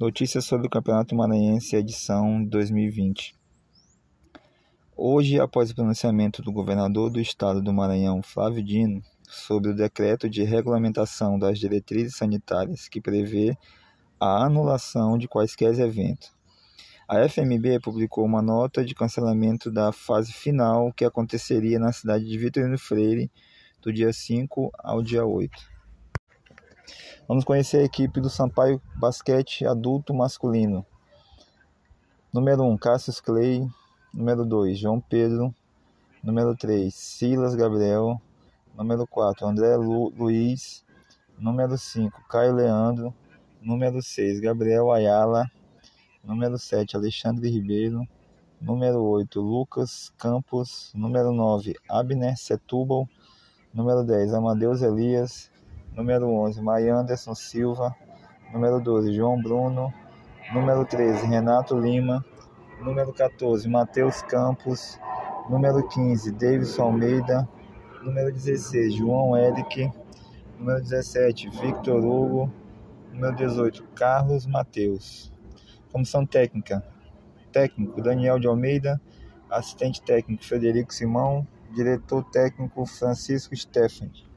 Notícias sobre o Campeonato Maranhense edição 2020. Hoje, após o pronunciamento do governador do estado do Maranhão, Flávio Dino, sobre o decreto de regulamentação das diretrizes sanitárias que prevê a anulação de quaisquer eventos, a FMB publicou uma nota de cancelamento da fase final que aconteceria na cidade de Vitorino Freire do dia 5 ao dia 8. Vamos conhecer a equipe do Sampaio Basquete Adulto Masculino. Número 1, Cassius Clay. Número 2, João Pedro. Número 3, Silas Gabriel. Número 4, André Lu, Luiz. Número 5, Caio Leandro. Número 6, Gabriel Ayala. Número 7, Alexandre Ribeiro. Número 8, Lucas Campos. Número 9, Abner Setúbal. Número 10, Amadeus Elias. Número 11, Maia Anderson Silva. Número 12, João Bruno. Número 13, Renato Lima. Número 14, Matheus Campos. Número 15, Davidson Almeida. Número 16, João Eric. Número 17, Victor Hugo. Número 18, Carlos Mateus. Comissão técnica: técnico Daniel de Almeida, assistente técnico Frederico Simão, diretor técnico Francisco Stephanie.